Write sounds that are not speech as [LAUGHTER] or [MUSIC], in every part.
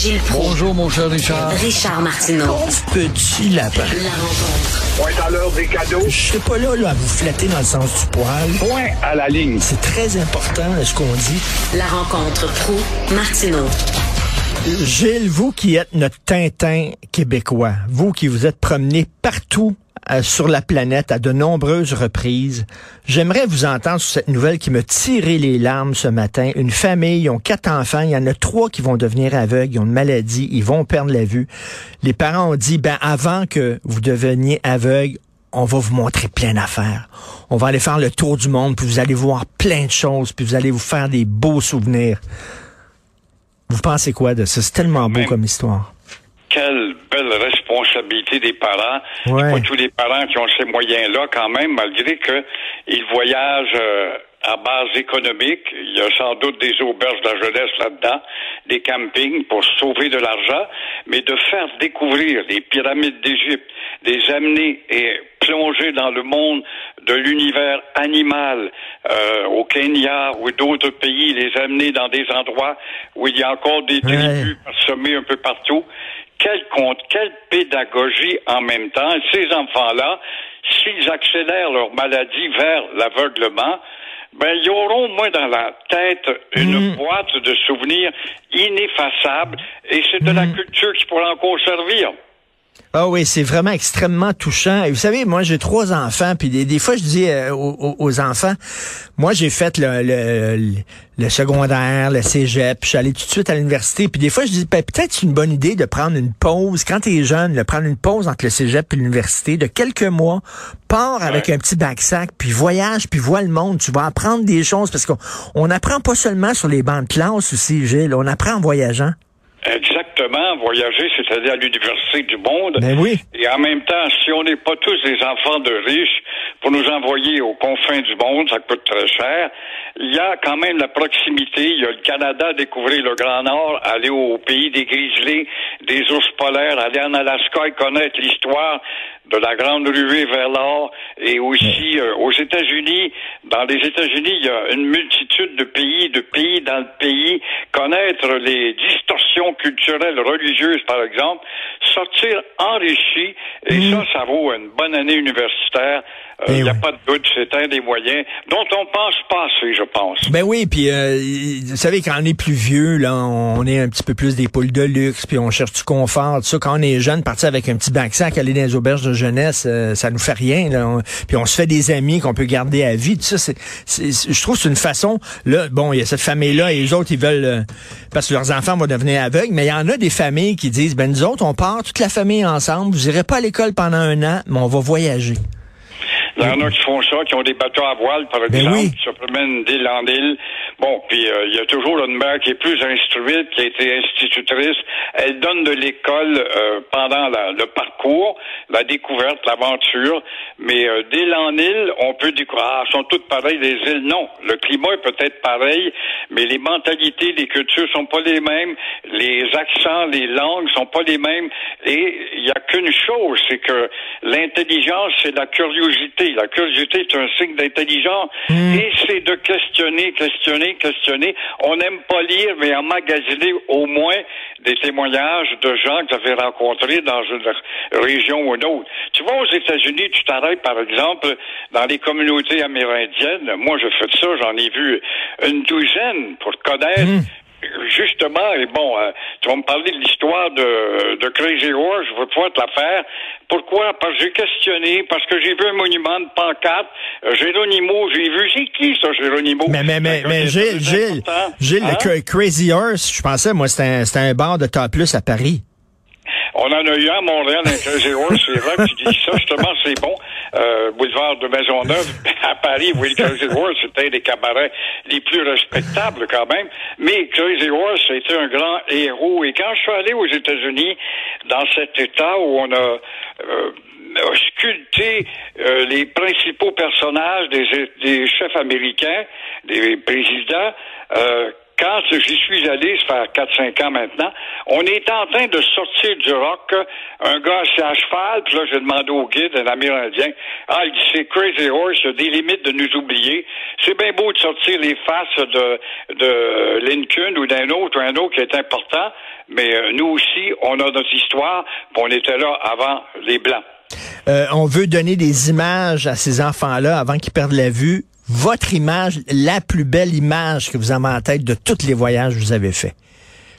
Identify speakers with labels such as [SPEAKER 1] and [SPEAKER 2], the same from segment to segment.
[SPEAKER 1] Gilles Proulx.
[SPEAKER 2] Bonjour, mon cher Richard.
[SPEAKER 1] Richard Martineau.
[SPEAKER 3] Petit lapin.
[SPEAKER 1] La rencontre.
[SPEAKER 4] Point à l'heure des cadeaux.
[SPEAKER 3] Je serai pas là, là à vous flatter dans le sens du poil.
[SPEAKER 4] Point à la ligne.
[SPEAKER 3] C'est très important ce qu'on dit.
[SPEAKER 1] La rencontre pro martineau
[SPEAKER 3] Gilles, vous qui êtes notre Tintin québécois, vous qui vous êtes promené partout euh, sur la planète à de nombreuses reprises. J'aimerais vous entendre sur cette nouvelle qui me tiré les larmes ce matin. Une famille, ils ont quatre enfants, il y en a trois qui vont devenir aveugles, ils ont une maladie, ils vont perdre la vue. Les parents ont dit, ben avant que vous deveniez aveugle, on va vous montrer plein d'affaires. On va aller faire le tour du monde, puis vous allez voir plein de choses, puis vous allez vous faire des beaux souvenirs. Vous pensez quoi de ça? C'est tellement beau comme histoire.
[SPEAKER 5] Quelle belle responsabilité des parents.
[SPEAKER 3] Ouais.
[SPEAKER 5] Pas tous les parents qui ont ces moyens-là quand même, malgré qu'ils voyagent euh, à base économique. Il y a sans doute des auberges de la jeunesse là-dedans, des campings pour sauver de l'argent, mais de faire découvrir les pyramides d'Égypte, les amener et plonger dans le monde de l'univers animal euh, au Kenya ou d'autres pays, les amener dans des endroits où il y a encore des
[SPEAKER 3] Ouais.
[SPEAKER 5] tribus parsemées un peu partout. Quel compte, quelle pédagogie en même temps. Ces enfants-là, s'ils accélèrent leur maladie vers l'aveuglement, ben, ils auront, moins dans la tête, une boîte de souvenirs ineffaçables et c'est de la culture qui pourra encore servir.
[SPEAKER 3] Ah oui, c'est vraiment extrêmement touchant. Et vous savez, moi, j'ai trois enfants, puis des, des fois, je dis euh, aux, enfants, moi, j'ai fait le, le, le- secondaire, le cégep, puis je suis allé tout de suite à l'université, puis des fois, je dis, ben, peut-être c'est une bonne idée de prendre une pause, quand t'es jeune, de prendre une pause entre le cégep et l'université, de quelques mois, pars avec un petit backsack, puis voyage, puis vois le monde, tu vas apprendre des choses, parce qu'on on n'apprend pas seulement sur les bancs de classe aussi, Gilles, on apprend en voyageant.
[SPEAKER 5] Voyager, c'est-à-dire à l'université du monde.
[SPEAKER 3] Ben oui.
[SPEAKER 5] Et en même temps, si on n'est pas tous des enfants de riches, pour nous envoyer aux confins du monde, ça coûte très cher. Il y a quand même la proximité. Il y a le Canada, découvrir le Grand Nord, aller au pays des grizzlies, des ours polaires, aller en Alaska et connaître l'histoire de la grande ruée vers l'or. Et aussi euh, aux États-Unis, dans les États-Unis, il y a une multitude de pays, de pays dans le pays, connaître les distorsions culturelles, religieuses, par exemple, sortir enrichi, et ça, ça vaut une bonne année universitaire. Euh, Il n'y a
[SPEAKER 3] oui.
[SPEAKER 5] pas de doute, c'est un des moyens dont on pense pas assez, je pense.
[SPEAKER 3] Ben oui, puis euh, vous savez, quand on est plus vieux, là, on est un petit peu plus des poules de luxe, puis on cherche du confort, tout ça. Quand on est jeune, partir avec un petit backsack, aller dans les auberges de jeunesse, euh, ça nous fait rien. Là. Puis on se fait des amis qu'on peut garder à vie. Tout ça, c'est, c'est- je trouve que c'est une façon. Là, bon, il y a cette famille-là et les autres, ils veulent euh, parce que leurs enfants vont devenir aveugles. Mais il y en a des familles qui disent, ben nous autres, on part toute la famille ensemble. Vous irez pas à l'école pendant un an, mais on va voyager.
[SPEAKER 5] Il y en a qui font ça, qui ont des bateaux à voile, par
[SPEAKER 3] Ben
[SPEAKER 5] exemple,
[SPEAKER 3] oui.
[SPEAKER 5] qui se promènent d'île en île. Bon, puis euh, il y a toujours une mère qui est plus instruite, qui a été institutrice. Elle donne de l'école euh, pendant la- le parcours, la découverte, l'aventure. Mais euh, d'île en île, on peut découvrir. Ah, sont toutes pareilles les îles. Non, le climat est peut-être pareil, mais les mentalités, les cultures sont pas les mêmes. Les accents, les langues sont pas les mêmes. Et il y a qu'une chose, c'est que l'intelligence, c'est la curiosité. La curiosité est un signe d'intelligence. Et c'est de questionner, questionner, questionner. On n'aime pas lire, mais emmagasiner au moins des témoignages de gens que avez rencontrés dans une région ou une autre. Tu vois, aux États-Unis, tu t'arrêtes, par exemple, dans les communautés amérindiennes. Moi, je fais ça, j'en ai vu une douzaine pour connaître. Justement, et bon, euh, tu vas me parler de l'histoire de, de Crazy Horse, je veux pouvoir te la faire. Pourquoi? Parce que j'ai questionné, parce que j'ai vu un monument de pancarte, euh, Géronimo, j'ai vu, c'est qui ça, Géronimo?
[SPEAKER 3] Mais, mais, mais, mais Gilles, Gilles. Gilles,
[SPEAKER 5] Hein?
[SPEAKER 3] le Cra- Crazy Horse, je pensais, moi, c'était un, un bar de top plus à Paris.
[SPEAKER 5] On en a eu un à Montréal, un Crazy Horse, c'est vrai tu dis ça, justement, c'est bon. euh, boulevard de Maisonneuve, [LAUGHS] à Paris, oui, Crazy Horse, c'était un des cabarets les plus respectables quand même. Mais Crazy Horse, c'était un grand héros. Et quand je suis allé aux États-Unis, dans cet état où on a euh, sculpté euh, les principaux personnages des, des chefs américains, des présidents, euh, quand j'y suis allé, ça fait 4-5 ans maintenant, on est en train de sortir du rock. Un gars assis à cheval, puis là, j'ai demandé au guide, un amérindien, ah, il dit, c'est Crazy Horse, il y a des limites de nous oublier. C'est bien beau de sortir les faces de, de Lincoln ou d'un autre, ou un autre qui est important, mais euh, nous aussi, on a notre histoire, puis on était là avant les Blancs.
[SPEAKER 3] Euh, on veut donner des images à ces enfants-là avant qu'ils perdent la vue votre image, la plus belle image que vous avez en tête de tous les voyages que vous avez faits?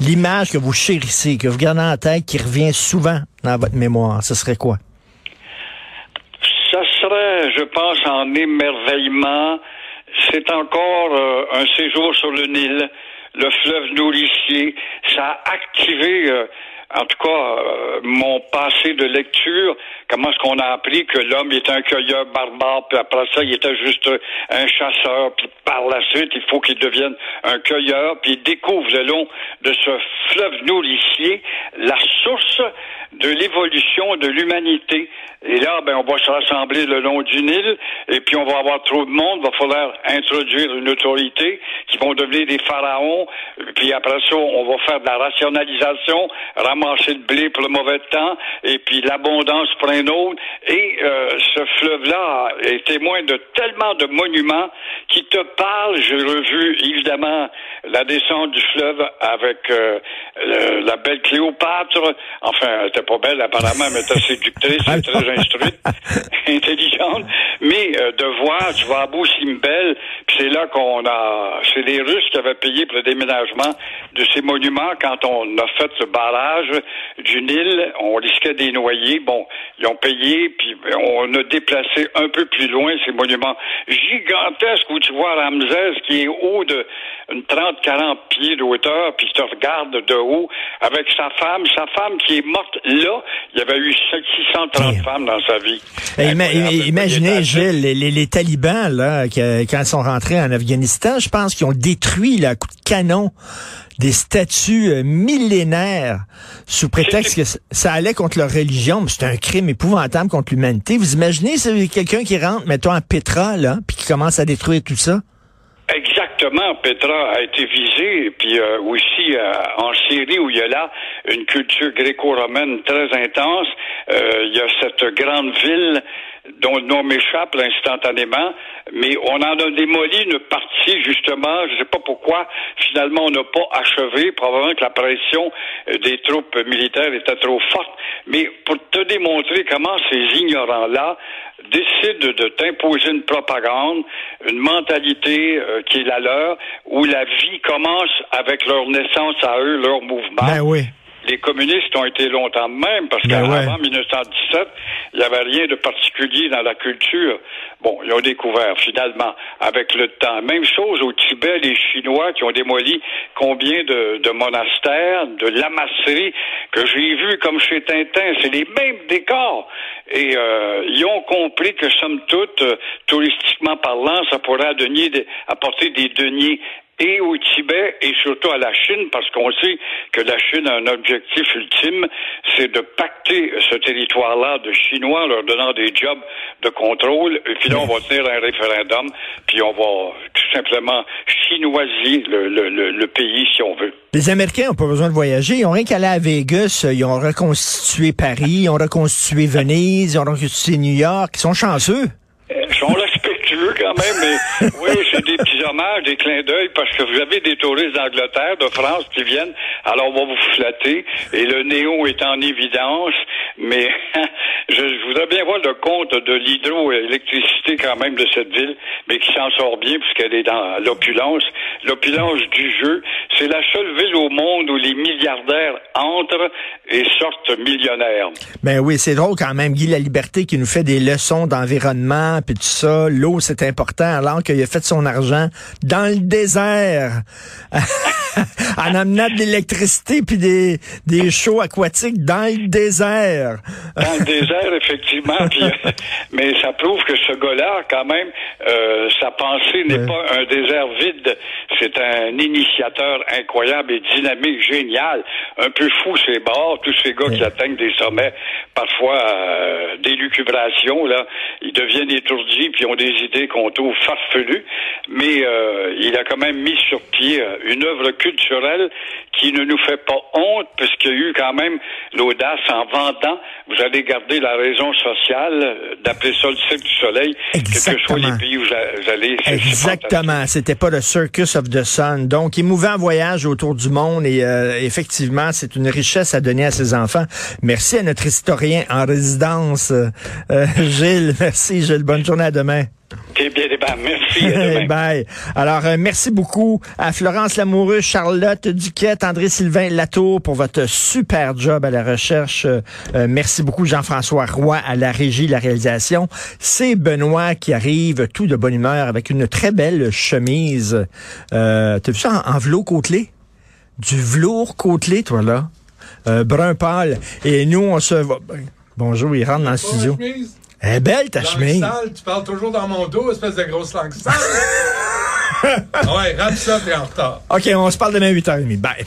[SPEAKER 3] L'image que vous chérissez, que vous gardez en tête, qui revient souvent dans votre mémoire, ce serait quoi?
[SPEAKER 5] Ça serait, je pense, en émerveillement. C'est encore euh, un séjour sur le Nil, le fleuve nourricier. Ça a activé euh, en tout cas, euh, mon passé de lecture, comment est-ce qu'on a appris que l'homme était un cueilleur barbare, puis après ça, il était juste un chasseur, puis par la suite, il faut qu'il devienne un cueilleur, puis il découvre le long de ce fleuve nourricier la source de l'évolution de l'humanité. Et là, ben, on va se rassembler le long du Nil, et puis on va avoir trop de monde, va falloir introduire une autorité qui vont devenir des pharaons, puis après ça, on va faire de la rationalisation, le blé pour le mauvais temps, et puis l'abondance pour un autre. Et euh, ce fleuve-là est témoin de tellement de monuments qui te parlent. J'ai revu, évidemment, la descente du fleuve avec euh, la belle Cléopâtre. Enfin, elle était pas belle apparemment, mais elle était séductrice, très [LAUGHS] instruite, intelligente. Mais euh, de voir, tu vas à Beau Simbel, puis c'est là qu'on a... C'est les Russes qui avaient payé pour le déménagement de ces monuments quand on a fait le barrage du Nil. On risquait des noyés. Bon, ils ont payé, puis on a déplacé un peu plus loin ces monuments gigantesques où tu vois Ramsès qui est haut de 30-40 pieds de hauteur, puis qui te regarde de haut avec sa femme. Sa femme qui est morte là, il y avait eu 630 femmes dans sa vie.
[SPEAKER 3] imaginez, Gilles, les, talibans, là, quand ils sont rentrés en Afghanistan, je pense qu'ils ont détruit la coup de canon des statues euh, millénaires sous prétexte que ça allait contre leur religion, mais c'est un crime épouvantable contre l'humanité. Vous imaginez, quelqu'un qui rentre, mettons, à Petra, là, puis qui commence à détruire tout ça?
[SPEAKER 5] Exactement, Petra a été visée, puis euh, aussi euh, en Syrie où il y a là une culture gréco-romaine très intense. il y a cette grande ville dont le nom m'échappe instantanément, mais on en a démoli une partie, justement, je ne sais pas pourquoi, finalement, on n'a pas achevé, probablement que la pression euh, des troupes militaires était trop forte, mais pour te démontrer comment ces ignorants-là décident de t'imposer une propagande, une mentalité euh, qui est la leur, où la vie commence avec leur naissance à eux, leur mouvement.
[SPEAKER 3] Ben oui
[SPEAKER 5] les communistes ont été longtemps même, parce ben qu'avant 1917, il n'y avait rien de particulier dans la culture. Bon, ils ont découvert finalement avec le temps. Même chose au Tibet, les Chinois qui ont démoli combien de, de monastères, de lamasseries que j'ai vu comme chez Tintin. C'est les mêmes décors. Et euh, ils ont compris que, somme toute, euh, touristiquement parlant, ça pourrait apporter des deniers et au Tibet et surtout à la Chine, parce qu'on sait que la Chine a un objectif ultime, c'est de pacter ce territoire-là de Chinois en leur donnant des jobs de contrôle. Et puis là, on va tenir un référendum, puis on va tout simplement chinoisier le, le, le, pays, si on veut.
[SPEAKER 3] Les Américains n'ont pas besoin de voyager. Ils ont rien qu'à aller à Vegas. Ils ont reconstitué Paris, ils ont reconstitué Venise, ils ont reconstitué New York. Ils sont chanceux.
[SPEAKER 5] Ils sont respectueux quand même, mais [LAUGHS] oui, c'est des petits hommages, des clins d'œil, parce que vous avez des touristes d'Angleterre, de France qui viennent, alors on va vous flatter, et le néon est en évidence, mais [LAUGHS] je, voudrais bien voir le compte de l'hydroélectricité quand même de cette ville, mais qui s'en sort bien puisqu'elle est dans l'opulence. L'opulence du jeu, c'est la seule ville au monde où les milliardaires entrent et sortent millionnaires.
[SPEAKER 3] Ben oui, c'est drôle quand même, Guy La Liberté qui nous fait des leçons d'environnement, puis tout ça. L'eau, c'est important, alors qu'il a fait son argent dans le désert. [LAUGHS] [LAUGHS] en amenant de l'électricité puis des, des shows aquatiques dans le désert.
[SPEAKER 5] Dans le désert, effectivement. puis, [LAUGHS] mais ça prouve que ce gars-là, quand même, euh, sa pensée n'est
[SPEAKER 3] Ouais.
[SPEAKER 5] pas un désert vide. C'est un initiateur incroyable et dynamique, génial. Un peu fou, ces bords, tous ces gars qui atteignent des sommets, parfois euh, d'élucubration, là. Ils deviennent étourdis puis ont des idées qu'on trouve farfelues. Mais euh, il a quand même mis sur pied euh, une œuvre culturelle qui ne nous fait pas honte, puisqu'il y a eu quand même l'audace en vendant. Vous allez garder la raison sociale d'appeler ça le cirque du soleil, quels que soient
[SPEAKER 3] Exactement.
[SPEAKER 5] les pays où vous allez.
[SPEAKER 3] Exactement. C'était pas le Circus of the Sun. Donc, émouvant voyage autour du monde et euh, effectivement, c'est une richesse à donner à ses enfants. Merci à notre historien en résidence, euh, euh, Gilles. Merci, Gilles. Bonne journée à demain.
[SPEAKER 5] Bien, ben, merci. à [LAUGHS] demain.
[SPEAKER 3] Bye. Alors, euh, merci beaucoup à Florence Lamoureux, Charlotte Duquette, André-Sylvain Latour pour votre super job à la recherche. Euh, euh, merci beaucoup Jean-François Roy à la régie, la réalisation. C'est Benoît qui arrive tout de bonne humeur avec une très belle chemise. Euh, T'as vu ça en, en velours côtelé? Du velours côtelé, toi, là. Euh, brun pâle. Et nous, on se va... Bonjour, il rentre dans le studio. Elle est belle, ta
[SPEAKER 2] Langue
[SPEAKER 3] chemise.
[SPEAKER 2] sale, tu parles toujours dans mon dos, espèce de grosse langue sale. [LAUGHS] ouais, rate ça, t'es en retard.
[SPEAKER 3] OK, on se parle demain 8h30. Bye.